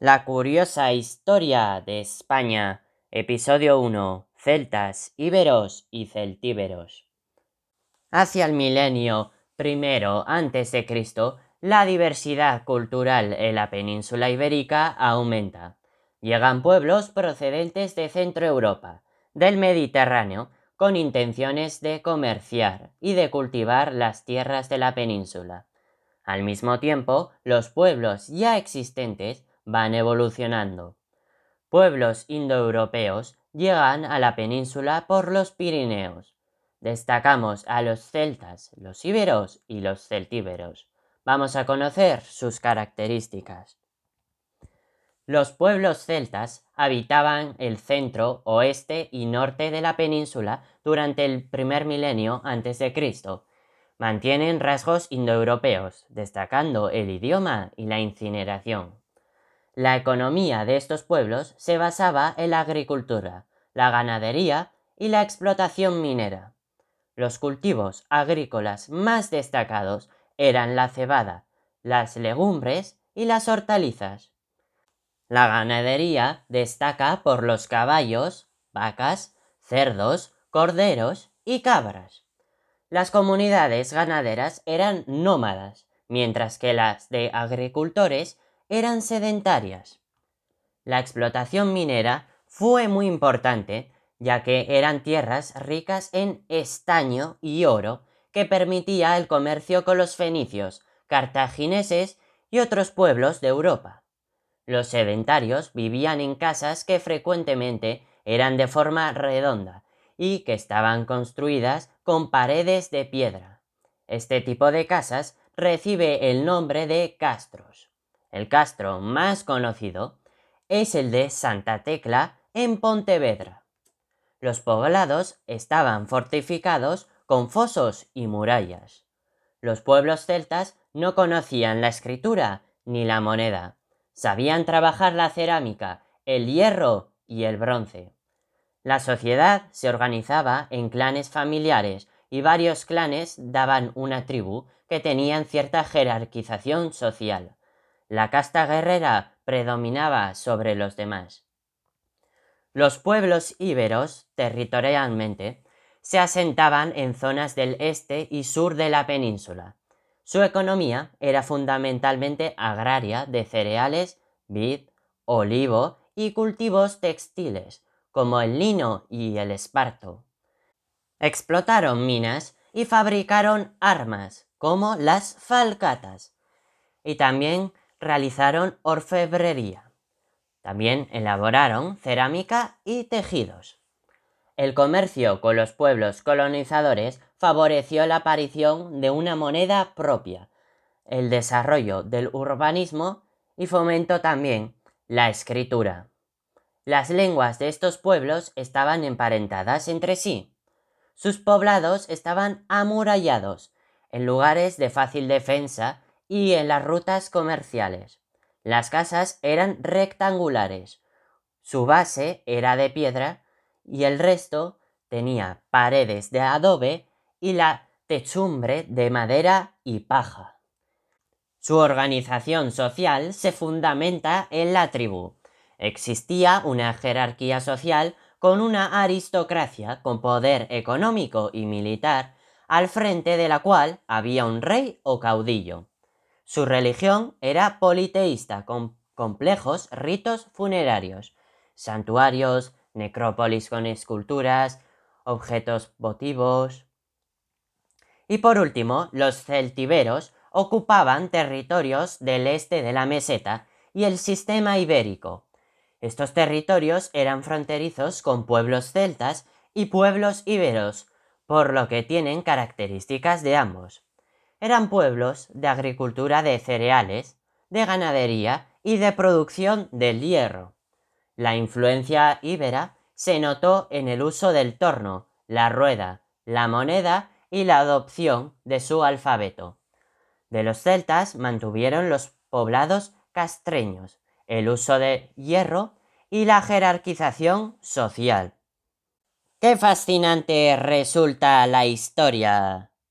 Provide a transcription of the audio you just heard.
La curiosa historia de España, episodio 1, celtas, íberos y celtíberos. Hacia el milenio primero antes de Cristo, la diversidad cultural en la península ibérica aumenta. Llegan pueblos procedentes de Centro Europa, del Mediterráneo, con intenciones de comerciar y de cultivar las tierras de la península. Al mismo tiempo, los pueblos ya existentes van evolucionando. Pueblos indoeuropeos llegan a la península por los Pirineos. Destacamos a los celtas, los íberos y los celtíberos. Vamos a conocer sus características. Los pueblos celtas habitaban el centro, oeste y norte de la península durante el primer milenio antes de Cristo. Mantienen rasgos indoeuropeos, destacando el idioma y la incineración. La economía de estos pueblos se basaba en la agricultura, la ganadería y la explotación minera. Los cultivos agrícolas más destacados eran la cebada, las legumbres y las hortalizas. La ganadería destaca por los caballos, vacas, cerdos, corderos y cabras. Las comunidades ganaderas eran nómadas, mientras que las de agricultores eran sedentarias. La explotación minera fue muy importante, ya que eran tierras ricas en estaño y oro que permitía el comercio con los fenicios, cartagineses y otros pueblos de Europa. Los sedentarios vivían en casas que frecuentemente eran de forma redonda y que estaban construidas con paredes de piedra. Este tipo de casas recibe el nombre de castros. El castro más conocido es el de Santa Tecla en Pontevedra. Los poblados estaban fortificados con fosos y murallas. Los pueblos celtas no conocían la escritura ni la moneda. Sabían trabajar la cerámica, el hierro y el bronce. La sociedad se organizaba en clanes familiares y varios clanes daban una tribu que tenían cierta jerarquización social la casta guerrera predominaba sobre los demás. Los pueblos íberos, territorialmente, se asentaban en zonas del este y sur de la península. Su economía era fundamentalmente agraria de cereales, vid, olivo y cultivos textiles, como el lino y el esparto. Explotaron minas y fabricaron armas, como las falcatas, y también realizaron orfebrería. También elaboraron cerámica y tejidos. El comercio con los pueblos colonizadores favoreció la aparición de una moneda propia, el desarrollo del urbanismo y fomentó también la escritura. Las lenguas de estos pueblos estaban emparentadas entre sí. Sus poblados estaban amurallados, en lugares de fácil defensa y en las rutas comerciales. Las casas eran rectangulares, su base era de piedra y el resto tenía paredes de adobe y la techumbre de madera y paja. Su organización social se fundamenta en la tribu. Existía una jerarquía social con una aristocracia con poder económico y militar, al frente de la cual había un rey o caudillo. Su religión era politeísta, con complejos ritos funerarios, santuarios, necrópolis con esculturas, objetos votivos. Y por último, los celtiberos ocupaban territorios del este de la meseta y el sistema ibérico. Estos territorios eran fronterizos con pueblos celtas y pueblos iberos, por lo que tienen características de ambos eran pueblos de agricultura de cereales, de ganadería y de producción del hierro. La influencia íbera se notó en el uso del torno, la rueda, la moneda y la adopción de su alfabeto. De los celtas mantuvieron los poblados castreños, el uso de hierro y la jerarquización social. ¡Qué fascinante resulta la historia!